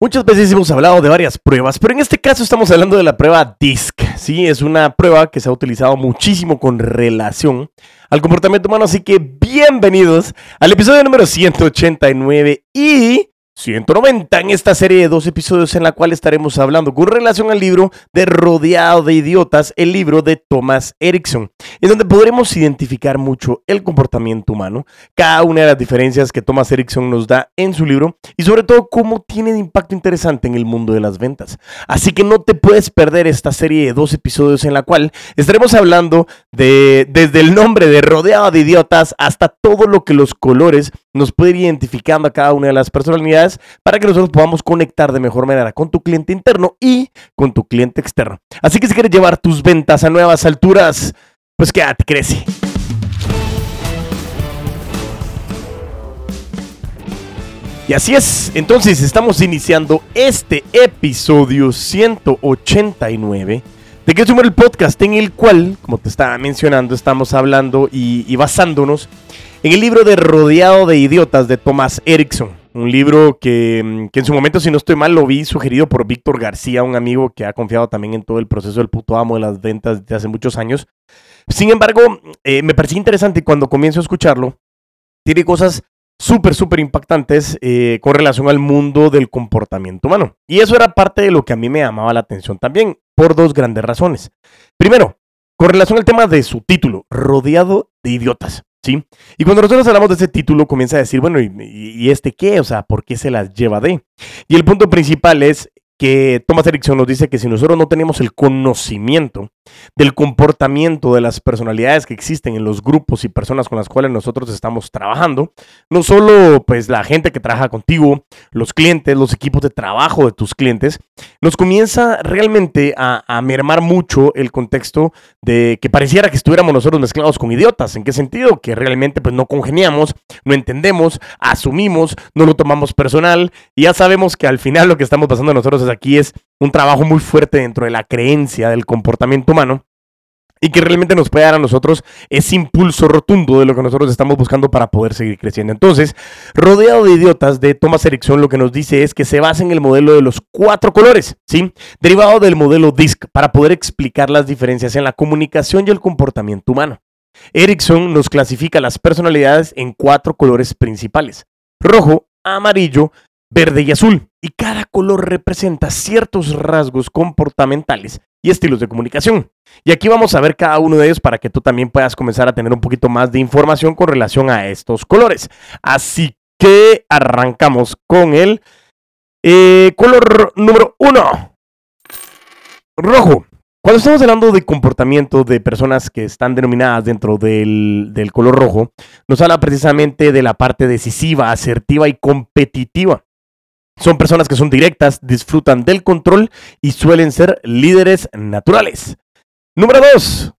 Muchas veces hemos hablado de varias pruebas, pero en este caso estamos hablando de la prueba DISC. Sí, es una prueba que se ha utilizado muchísimo con relación al comportamiento humano, así que bienvenidos al episodio número 189 y 190 en esta serie de dos episodios en la cual estaremos hablando con relación al libro de Rodeado de Idiotas, el libro de Thomas Erickson, en donde podremos identificar mucho el comportamiento humano, cada una de las diferencias que Thomas Erickson nos da en su libro y sobre todo cómo tiene de impacto interesante en el mundo de las ventas. Así que no te puedes perder esta serie de dos episodios en la cual estaremos hablando de desde el nombre de Rodeado de Idiotas hasta todo lo que los colores nos pueden ir identificando a cada una de las personalidades para que nosotros podamos conectar de mejor manera con tu cliente interno y con tu cliente externo. Así que si quieres llevar tus ventas a nuevas alturas, pues quédate, crece. Y así es, entonces estamos iniciando este episodio 189 de que el podcast en el cual, como te estaba mencionando, estamos hablando y, y basándonos en el libro de Rodeado de Idiotas de Thomas Erickson. Un libro mm, que, en su momento, si no estoy mal, lo vi sugerido por Víctor García, un amigo que ha confiado también en todo el proceso del puto amo de las ventas desde hace muchos años. Sin embargo, eh, me pareció interesante y cuando comienzo a escucharlo, tiene cosas súper, súper impactantes eh, con relación al mundo del comportamiento humano. Y eso era parte de lo que a mí me llamaba la atención también, por dos grandes razones. Primero, con relación al tema de su título, rodeado de idiotas. ¿Sí? Y cuando nosotros hablamos de ese título, comienza a decir, bueno, ¿y, ¿y, este qué? O sea, ¿por qué se las lleva de? Y el punto principal es que Thomas Erickson nos dice que si nosotros no tenemos el conocimiento del comportamiento de las personalidades que existen en los grupos y personas con las cuales nosotros estamos trabajando, no solo pues la gente que trabaja contigo, los clientes, los equipos de trabajo de tus clientes, nos comienza realmente a, mermar mucho el contexto de que pareciera que estuviéramos nosotros mezclados con idiotas. ¿En qué sentido? Que realmente pues no congeniamos, no entendemos, asumimos, no lo tomamos personal y ya sabemos que al final lo que estamos pasando nosotros aquí es un trabajo muy fuerte dentro de la creencia del comportamiento humano y que realmente nos puede dar a nosotros ese impulso rotundo de lo que nosotros estamos buscando para poder seguir creciendo. Entonces, rodeado de idiotas de Thomas Erickson, lo que nos dice es que se basa en el modelo de los cuatro colores, ¿sí? Derivado del modelo DISC, para poder explicar las diferencias en la comunicación y el comportamiento humano. Erickson nos clasifica las personalidades en cuatro colores principales: rojo, amarillo, verde y azul, y cada color representa ciertos rasgos comportamentales y estilos de comunicación. Y aquí vamos a ver cada uno de ellos para que tú también puedas comenzar a tener un poquito más de información con relación a estos colores. Así que arrancamos con el eh, color número uno. Rojo. Cuando estamos hablando de comportamiento de personas que están denominadas dentro del, del color rojo, nos habla precisamente de la parte decisiva, asertiva y competitiva. Son personas que son directas, disfrutan del control y suelen ser líderes naturales. Número 2.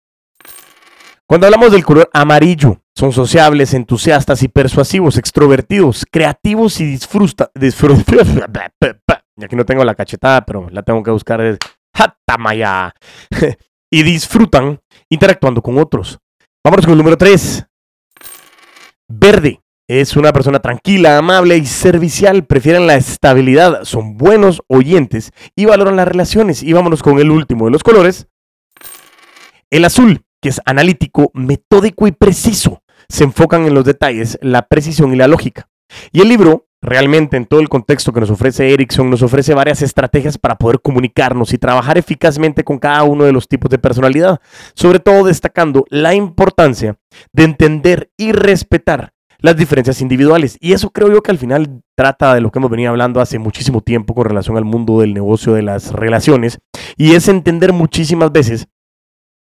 Cuando hablamos del color amarillo, son sociables, entusiastas y persuasivos, extrovertidos, creativos y disfrutan. y aquí no tengo la cachetada, pero la tengo que buscar. ¡Hatamaya! y disfrutan interactuando con otros. Vámonos con el número 3. Verde. Es una persona tranquila, amable y servicial. Prefieren la estabilidad, son buenos oyentes y valoran las relaciones. Y vámonos con el último de los colores. El azul, que es analítico, metódico y preciso. Se enfocan en los detalles, la precisión y la lógica. Y el libro, realmente en todo el contexto que nos ofrece Erickson, nos ofrece varias estrategias para poder comunicarnos y trabajar eficazmente con cada uno de los tipos de personalidad. Sobre todo destacando la importancia de entender y respetar las diferencias individuales. Y eso creo yo que al final trata de lo que hemos venido hablando hace muchísimo tiempo con relación al mundo del negocio, de las relaciones, y es entender muchísimas veces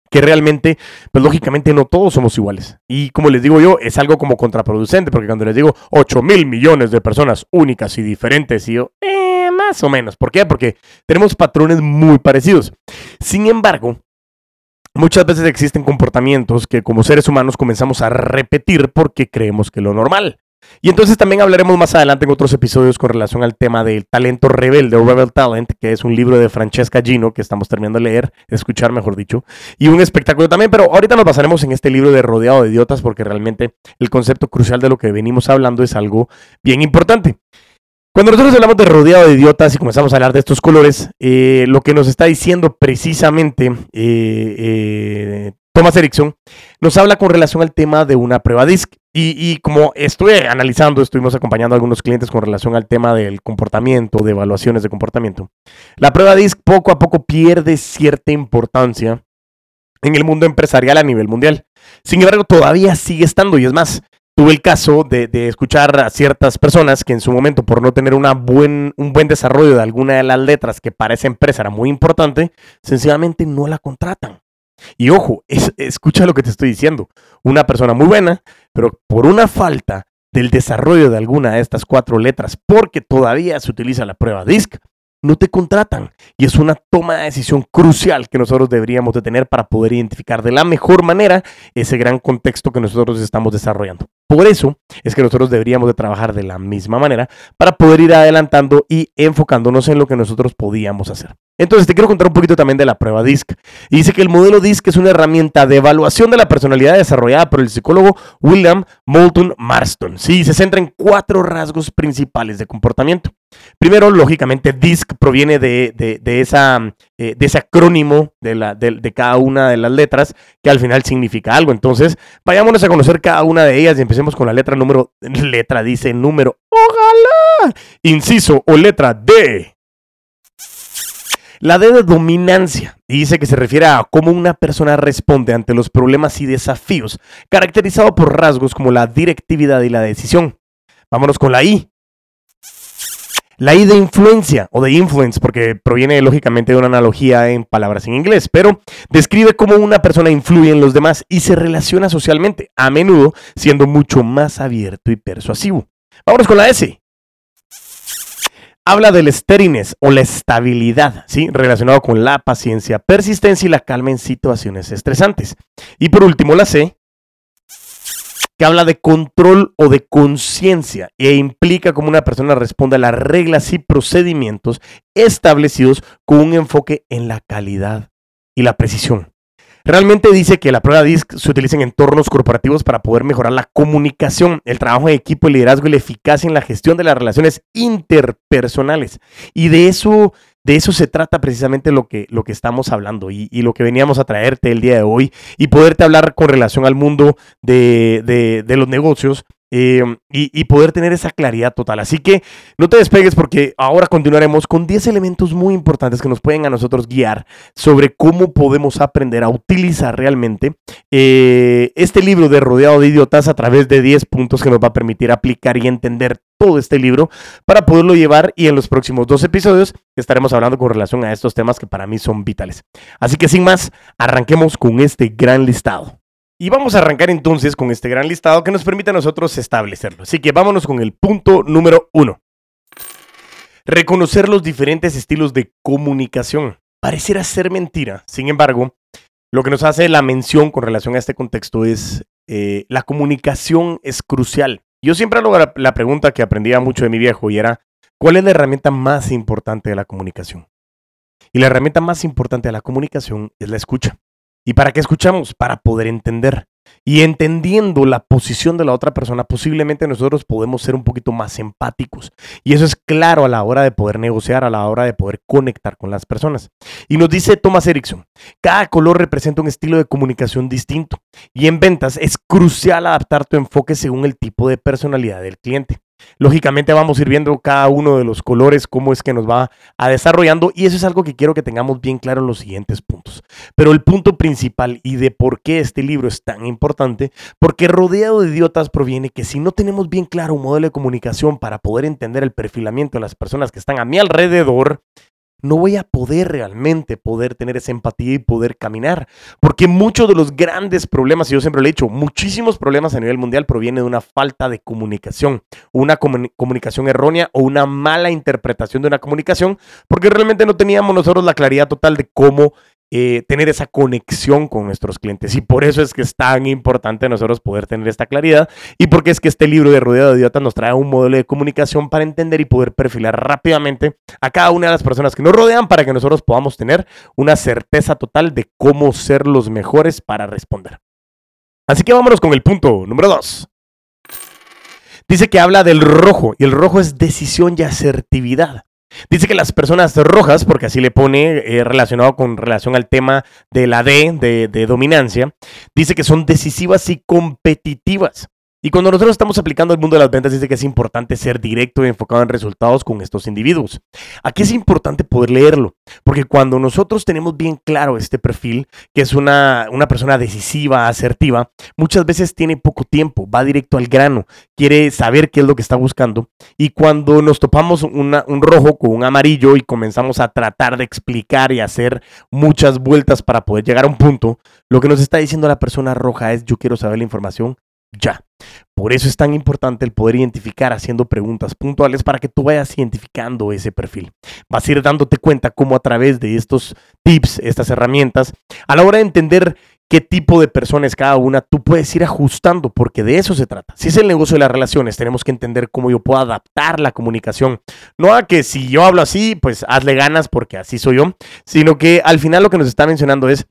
que realmente, pues lógicamente no todos somos iguales. Y como les digo yo, es algo como contraproducente, porque cuando les digo 8 mil millones de personas únicas y diferentes, y yo, eh, más o menos. ¿Por qué? Porque tenemos patrones muy parecidos. Sin embargo, Muchas veces existen comportamientos que como seres humanos comenzamos a repetir porque creemos que lo normal. Y entonces también hablaremos más adelante en otros episodios con relación al tema del talento rebelde o Rebel Talent, que es un libro de Francesca Gino que estamos terminando de leer, escuchar mejor dicho, y un espectáculo también, pero ahorita nos basaremos en este libro de Rodeado de Idiotas porque realmente el concepto crucial de lo que venimos hablando es algo bien importante. Cuando nosotros hablamos de rodeado de idiotas y comenzamos a hablar de estos colores, eh, lo que nos está diciendo precisamente eh, eh, Thomas Erickson nos habla con relación al tema de una prueba DISC. Y, como estoy analizando, estuvimos acompañando a algunos clientes con relación al tema del comportamiento, de evaluaciones de comportamiento. La prueba DISC poco a poco pierde cierta importancia en el mundo empresarial a nivel mundial. Sin embargo, todavía sigue estando y es más, tuve el caso de, escuchar a ciertas personas que en su momento, por no tener una buen, un buen desarrollo de alguna de las letras que para esa empresa era muy importante, sencillamente no la contratan. Y ojo, escucha lo que te estoy diciendo. Una persona muy buena, pero por una falta del desarrollo de alguna de estas cuatro letras, porque todavía se utiliza la prueba DISC, no te contratan. Y es una toma de decisión crucial que nosotros deberíamos de tener para poder identificar de la mejor manera ese gran contexto que nosotros estamos desarrollando. Por eso es que nosotros deberíamos de trabajar de la misma manera para poder ir adelantando y enfocándonos en lo que nosotros podíamos hacer. Entonces te quiero contar un poquito también de la prueba DISC. Y dice que el modelo DISC es una herramienta de evaluación de la personalidad desarrollada por el psicólogo William Moulton Marston. Sí, se centra en cuatro rasgos principales de comportamiento. Primero, lógicamente, DISC proviene de, esa, eh, de ese acrónimo de, la, de, cada una de las letras que al final significa algo. Entonces, vayámonos a conocer cada una de ellas y empecemos con la letra número, letra dice número, ojalá, inciso o letra D. La D de dominancia dice que se refiere a cómo una persona responde ante los problemas y desafíos, caracterizado por rasgos como la directividad y la decisión. Vámonos con la I. La I de influencia o de influence, porque proviene lógicamente de una analogía en palabras en inglés, pero describe cómo una persona influye en los demás y se relaciona socialmente, a menudo siendo mucho más abierto y persuasivo. Vámonos con la S habla del steadiness o la estabilidad, ¿sí? Relacionado con la paciencia, persistencia y la calma en situaciones estresantes. Y por último, la C, que habla de control o de conciencia e implica cómo una persona responde a las reglas y procedimientos establecidos con un enfoque en la calidad y la precisión. Realmente dice que la prueba DISC se utiliza en entornos corporativos para poder mejorar la comunicación, el trabajo de equipo, el liderazgo y la eficacia en la gestión de las relaciones interpersonales. Y de eso, de eso se trata precisamente lo que, lo que estamos hablando y, lo que veníamos a traerte el día de hoy y poderte hablar con relación al mundo de, de los negocios eh, y, poder tener esa claridad total. Así que no te despegues porque ahora continuaremos con 10 elementos muy importantes que nos pueden a nosotros guiar sobre cómo podemos aprender a utilizar realmente eh, este libro de Rodeado de Idiotas a través de 10 puntos que nos va a permitir aplicar y entender todo este libro para poderlo llevar y en los próximos dos episodios estaremos hablando con relación a estos temas que para mí son vitales. Así que sin más, arranquemos con este gran listado. Y vamos a arrancar entonces con este gran listado que nos permite a nosotros establecerlo. Así que vámonos con el punto número uno. Reconocer los diferentes estilos de comunicación. Pareciera ser mentira. Sin embargo, lo que nos hace la mención con relación a este contexto es eh, la comunicación es crucial. Yo siempre hago la, la pregunta que aprendía mucho de mi viejo y era, ¿cuál es la herramienta más importante de la comunicación? Y la herramienta más importante de la comunicación es la escucha. ¿Y para qué escuchamos? Para poder entender. Y entendiendo la posición de la otra persona, posiblemente nosotros podemos ser un poquito más empáticos. Y eso es claro a la hora de poder negociar, a la hora de poder conectar con las personas. Y nos dice Thomas Erickson, cada color representa un estilo de comunicación distinto. Y en ventas es crucial adaptar tu enfoque según el tipo de personalidad del cliente. Lógicamente vamos a ir viendo cada uno de los colores, cómo es que nos va a desarrollando y eso es algo que quiero que tengamos bien claro en los siguientes puntos. Pero el punto principal y de por qué este libro es tan importante, porque rodeado de idiotas proviene que si no tenemos bien claro un modelo de comunicación para poder entender el perfilamiento de las personas que están a mi alrededor, no voy a poder realmente poder tener esa empatía y poder caminar. Porque muchos de los grandes problemas, y yo siempre lo he dicho, muchísimos problemas a nivel mundial provienen de una falta de comunicación, una comunicación errónea o una mala interpretación de una comunicación, porque realmente no teníamos nosotros la claridad total de cómo eh, tener esa conexión con nuestros clientes. Y por eso es que es tan importante nosotros poder tener esta claridad y porque es que este libro de Rodeado de Idiotas nos trae un modelo de comunicación para entender y poder perfilar rápidamente a cada una de las personas que nos rodean para que nosotros podamos tener una certeza total de cómo ser los mejores para responder. Así que vámonos con el punto número dos. Dice que habla del rojo y el rojo es decisión y asertividad. Dice que las personas rojas, porque así le pone eh, relacionado con relación al tema de la D, de, de dominancia, dice que son decisivas y competitivas. Y cuando nosotros estamos aplicando el mundo de las ventas, dice que es importante ser directo y enfocado en resultados con estos individuos. Aquí es importante poder leerlo, porque cuando nosotros tenemos bien claro este perfil, que es una, una persona decisiva, asertiva, muchas veces tiene poco tiempo, va directo al grano, quiere saber qué es lo que está buscando. Y cuando nos topamos un rojo con un amarillo y comenzamos a tratar de explicar y hacer muchas vueltas para poder llegar a un punto, lo que nos está diciendo la persona roja es yo quiero saber la información ya. Por eso es tan importante el poder identificar haciendo preguntas puntuales para que tú vayas identificando ese perfil. Vas a ir dándote cuenta cómo a través de estos tips, estas herramientas, a la hora de entender qué tipo de persona es cada una, tú puedes ir ajustando, porque de eso se trata. Si es el negocio de las relaciones, tenemos que entender cómo yo puedo adaptar la comunicación. No a que si yo hablo así, pues hazle ganas porque así soy yo, sino que al final lo que nos está mencionando es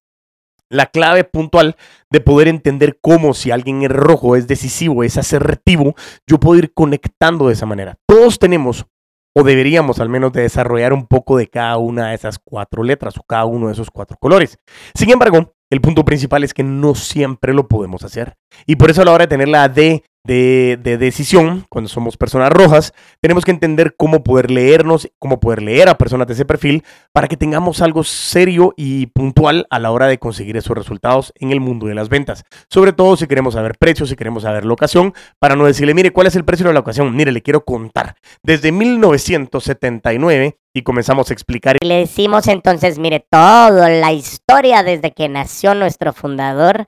la clave puntual de poder entender cómo si alguien es rojo, es decisivo, es asertivo, yo puedo ir conectando de esa manera. Todos tenemos, o deberíamos al menos de desarrollar un poco de cada una de esas cuatro letras o cada uno de esos cuatro colores. Sin embargo, el punto principal es que no siempre lo podemos hacer. Y por eso a la hora de tener la D de, decisión, cuando somos personas rojas, tenemos que entender cómo poder leernos, cómo poder leer a personas de ese perfil para que tengamos algo serio y puntual a la hora de conseguir esos resultados en el mundo de las ventas. Sobre todo si queremos saber precios, si queremos saber locación, para no decirle, mire, ¿cuál es el precio de la locación? Mire, le quiero contar. Desde 1979 y comenzamos a explicar. Le decimos entonces, mire, toda la historia desde que nació nuestro fundador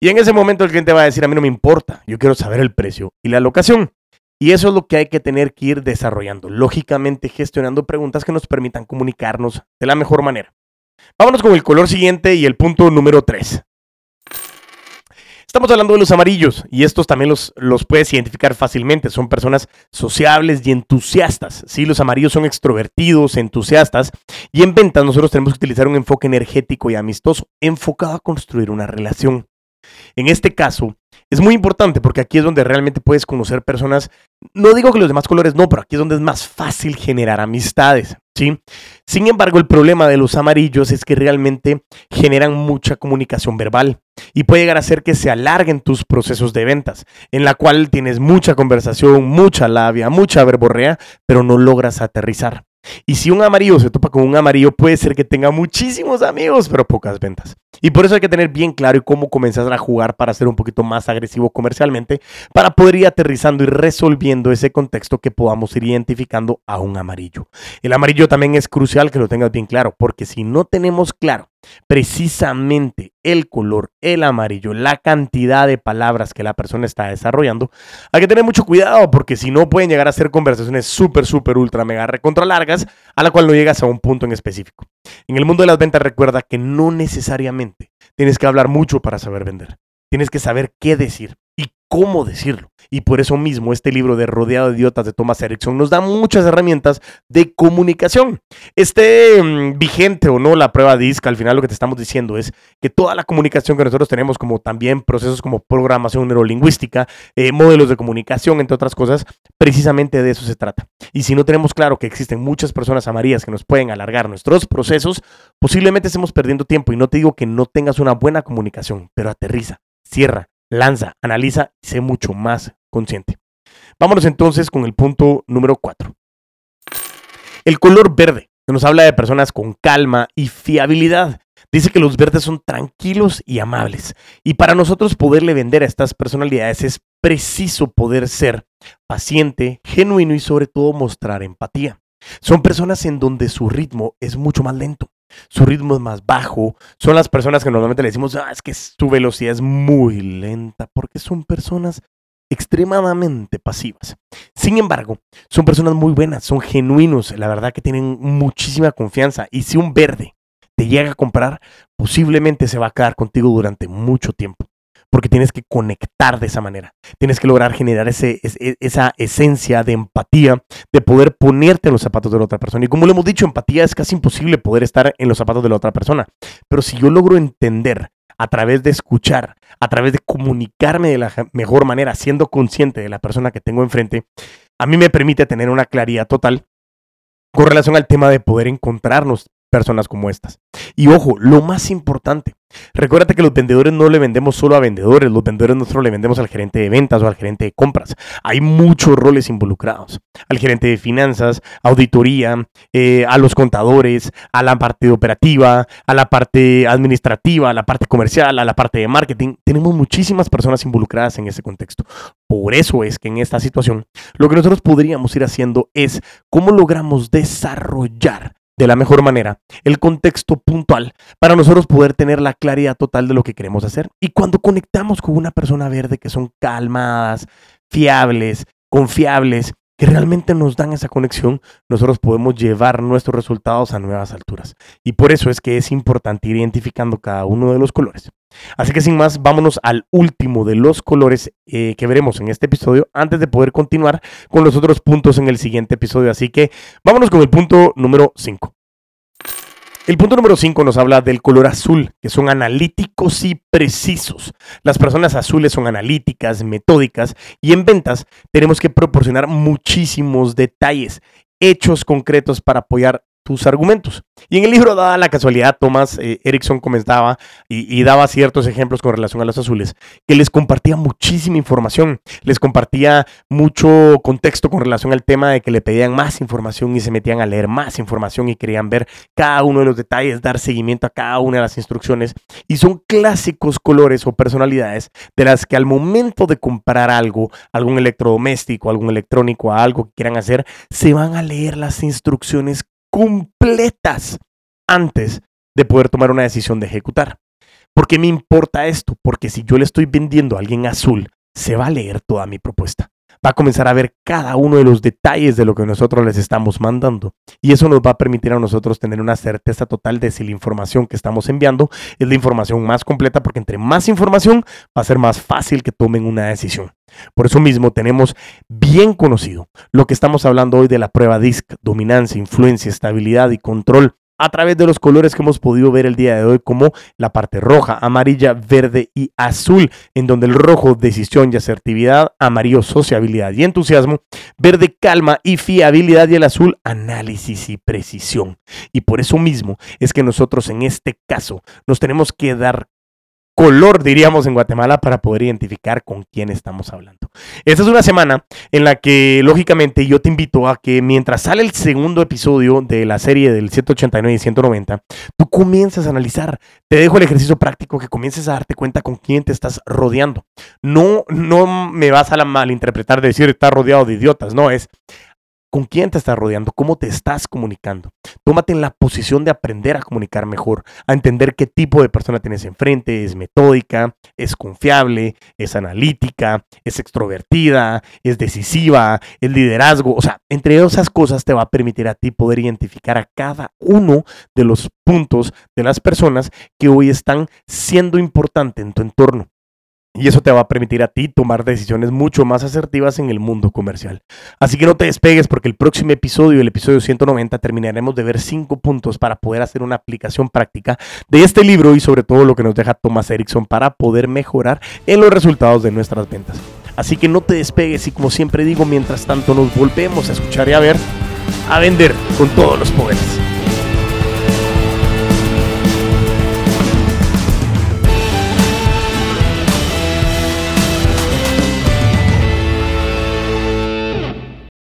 y en ese momento el cliente va a decir, a mí no me importa, yo quiero saber el precio y la locación. Y eso es lo que hay que tener que ir desarrollando, lógicamente gestionando preguntas que nos permitan comunicarnos de la mejor manera. Vámonos con el color siguiente y el punto número 3. Estamos hablando de los amarillos y estos también los, los puedes identificar fácilmente. Son personas sociables y entusiastas. Sí, los amarillos son extrovertidos, entusiastas. Y en ventas nosotros tenemos que utilizar un enfoque energético y amistoso, enfocado a construir una relación. En este caso, es muy importante porque aquí es donde realmente puedes conocer personas. No digo que los demás colores no, pero aquí es donde es más fácil generar amistades. ¿sí? Sin embargo, el problema de los amarillos es que realmente generan mucha comunicación verbal y puede llegar a ser que se alarguen tus procesos de ventas, en la cual tienes mucha conversación, mucha labia, mucha verborrea, pero no logras aterrizar. Y si un amarillo se topa con un amarillo, puede ser que tenga muchísimos amigos, pero pocas ventas. Y por eso hay que tener bien claro cómo comenzar a jugar para ser un poquito más agresivo comercialmente, para poder ir aterrizando y resolviendo ese contexto que podamos ir identificando a un amarillo. El amarillo también es crucial que lo tengas bien claro, porque si no tenemos claro precisamente el color, el amarillo, la cantidad de palabras que la persona está desarrollando, hay que tener mucho cuidado porque si no pueden llegar a ser conversaciones súper, súper, ultra, mega, recontra largas, a la cual no llegas a un punto en específico. En el mundo de las ventas recuerda que no necesariamente tienes que hablar mucho para saber vender. Tienes que saber qué decir y cómo decirlo. Y por eso mismo este libro de Rodeado de Idiotas de Thomas Erickson nos da muchas herramientas de comunicación. Esté mm, vigente o no la prueba DISC, al final lo que te estamos diciendo es que toda la comunicación que nosotros tenemos, como también procesos como programación neurolingüística, eh, modelos de comunicación, entre otras cosas, precisamente de eso se trata. Y si no tenemos claro que existen muchas personas amarillas que nos pueden alargar nuestros procesos, posiblemente estemos perdiendo tiempo. Y no te digo que no tengas una buena comunicación, pero aterriza, cierra, lanza, analiza y sé mucho más consciente. Vámonos entonces con el punto número 4. El color verde, nos habla de personas con calma y fiabilidad. Dice que los verdes son tranquilos y amables. Y para nosotros poderle vender a estas personalidades es preciso poder ser paciente, genuino y sobre todo mostrar empatía. Son personas en donde su ritmo es mucho más lento su ritmo es más bajo. Son las personas que normalmente le decimos, ah, es que su velocidad es muy lenta, porque son personas extremadamente pasivas. Sin embargo, son personas muy buenas, son genuinos, la verdad que tienen muchísima confianza. Y si un verde te llega a comprar, posiblemente se va a quedar contigo durante mucho tiempo porque tienes que conectar de esa manera. Tienes que lograr generar ese, esa esencia de empatía, de poder ponerte en los zapatos de la otra persona. Y como lo hemos dicho, empatía es casi imposible poder estar en los zapatos de la otra persona. Pero si yo logro entender a través de escuchar, a través de comunicarme de la mejor manera, siendo consciente de la persona que tengo enfrente, a mí me permite tener una claridad total con relación al tema de poder encontrarnos personas como estas. Y ojo, lo más importante, recuérdate que los vendedores no le vendemos solo a vendedores, los vendedores nosotros le vendemos al gerente de ventas o al gerente de compras. Hay muchos roles involucrados. Al gerente de finanzas, auditoría, eh, a los contadores, a la parte operativa, a la parte administrativa, a la parte comercial, a la parte de marketing. Tenemos muchísimas personas involucradas en ese contexto. Por eso es que en esta situación lo que nosotros podríamos ir haciendo es cómo logramos desarrollar de la mejor manera el contexto puntual para nosotros poder tener la claridad total de lo que queremos hacer. Y cuando conectamos con una persona verde que son calmadas, fiables, confiables, que realmente nos dan esa conexión, nosotros podemos llevar nuestros resultados a nuevas alturas. Y por eso es que es importante ir identificando cada uno de los colores. Así que sin más, vámonos al último de los colores eh, que veremos en este episodio antes de poder continuar con los otros puntos en el siguiente episodio. Así que vámonos con el punto número 5. El punto número 5 nos habla del color azul, que son analíticos y precisos. Las personas azules son analíticas, metódicas y en ventas tenemos que proporcionar muchísimos detalles, hechos concretos para apoyar tus argumentos. Y en el libro, dada la casualidad, Thomas eh, Erickson comentaba y, daba ciertos ejemplos con relación a los azules, que les compartía muchísima información, les compartía mucho contexto con relación al tema de que le pedían más información y se metían a leer más información y querían ver cada uno de los detalles, dar seguimiento a cada una de las instrucciones. Y son clásicos colores o personalidades de las que al momento de comprar algo, algún electrodoméstico, algún electrónico, algo que quieran hacer, se van a leer las instrucciones completas antes de poder tomar una decisión de ejecutar. ¿Por qué me importa esto? Porque si yo le estoy vendiendo a alguien azul, se va a leer toda mi propuesta. Va a comenzar a ver cada uno de los detalles de lo que nosotros les estamos mandando. Y eso nos va a permitir a nosotros tener una certeza total de si la información que estamos enviando es la información más completa, porque entre más información va a ser más fácil que tomen una decisión. Por eso mismo tenemos bien conocido lo que estamos hablando hoy de la prueba DISC, dominancia, influencia, estabilidad y control a través de los colores que hemos podido ver el día de hoy, como la parte roja, amarilla, verde y azul, en donde el rojo, decisión y asertividad, amarillo, sociabilidad y entusiasmo, verde, calma y fiabilidad y el azul, análisis y precisión. Y por eso mismo es que nosotros en este caso nos tenemos que dar color, diríamos en Guatemala, para poder identificar con quién estamos hablando. Esta es una semana en la que, lógicamente, yo te invito a que mientras sale el segundo episodio de la serie del 189 y 190, tú comiences a analizar. Te dejo el ejercicio práctico que comiences a darte cuenta con quién te estás rodeando. No, no me vas a la malinterpretar de decir estar rodeado de idiotas, no, es con quién te estás rodeando, cómo te estás comunicando. Tómate en la posición de aprender a comunicar mejor, a entender qué tipo de persona tienes enfrente, es metódica, es confiable, es analítica, es extrovertida, es decisiva, es liderazgo. O sea, entre esas cosas te va a permitir a ti poder identificar a cada uno de los puntos de las personas que hoy están siendo importantes en tu entorno. Y eso te va a permitir a ti tomar decisiones mucho más asertivas en el mundo comercial. Así que no te despegues porque el próximo episodio, el episodio 190, terminaremos de ver cinco puntos para poder hacer una aplicación práctica de este libro y sobre todo lo que nos deja Thomas Erickson para poder mejorar en los resultados de nuestras ventas. Así que no te despegues y como siempre digo, mientras tanto nos volvemos a escuchar y a ver, a vender con todos los poderes.